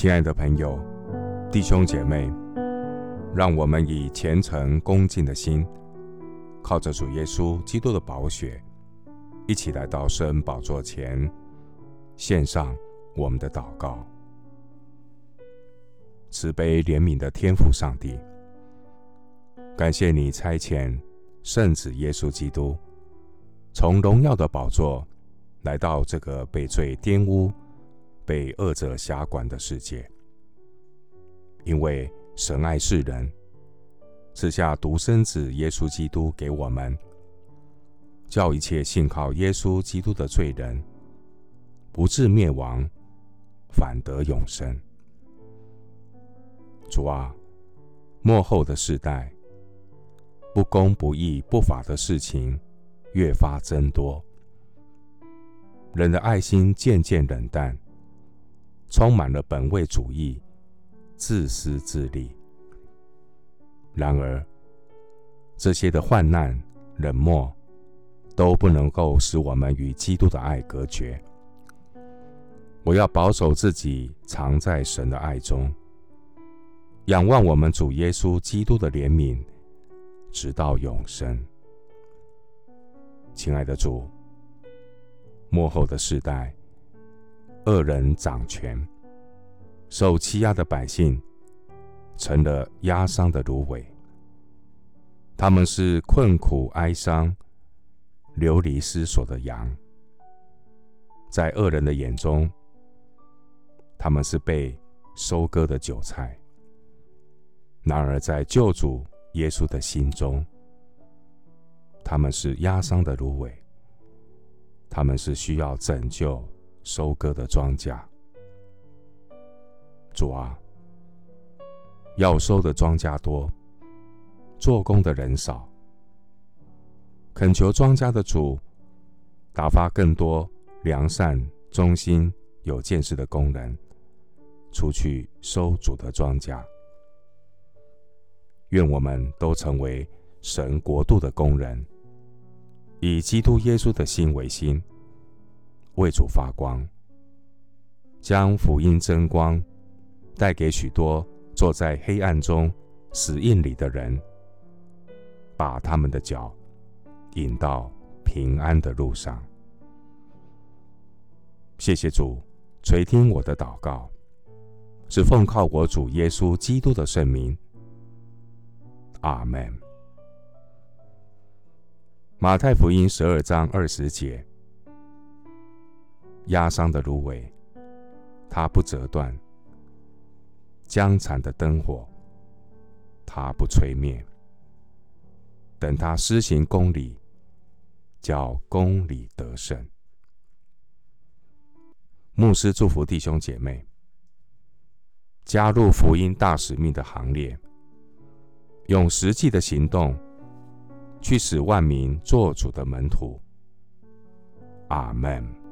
亲爱的朋友、弟兄姐妹，让我们以虔诚恭敬的心，靠着主耶稣基督的宝血，一起来到圣恩宝座前，献上我们的祷告。慈悲怜悯的天父上帝，感谢你差遣圣子耶稣基督，从荣耀的宝座来到这个被罪玷污、被恶者辖管的世界，因为神爱世人，赐下独生子耶稣基督给我们，叫一切信靠耶稣基督的罪人，不至灭亡，反得永生。主啊，末后的世代，不公不义不法的事情越发增多，人的爱心渐渐冷淡。充满了本位主义、自私自利。然而，这些的患难、冷漠，都不能够使我们与基督的爱隔绝。我要保守自己，藏在神的爱中，仰望我们主耶稣基督的怜悯，直到永生。亲爱的主，末后的世代。恶人掌权，受欺压的百姓成了压伤的芦苇。他们是困苦哀伤、流离失所的羊，在恶人的眼中，他们是被收割的韭菜。然而，在救主耶稣的心中，他们是压伤的芦苇，他们是需要拯救。收割的庄稼，主啊，要收的庄稼多，做工的人少。恳求庄稼的主打发更多良善、忠心、有见识的工人，出去收主的庄稼。愿我们都成为神国度的工人，以基督耶稣的心为心。为主发光，将福音真光带给许多坐在黑暗中死印里的人，把他们的脚引到平安的路上。谢谢主垂听我的祷告，是奉靠我主耶稣基督的圣名。阿门。马太福音十二章二十节。压伤的芦苇，它不折断；将残的灯火，它不吹灭。等他施行公理，叫公理得胜。牧师祝福弟兄姐妹，加入福音大使命的行列，用实际的行动去使万民做主的门徒。阿门。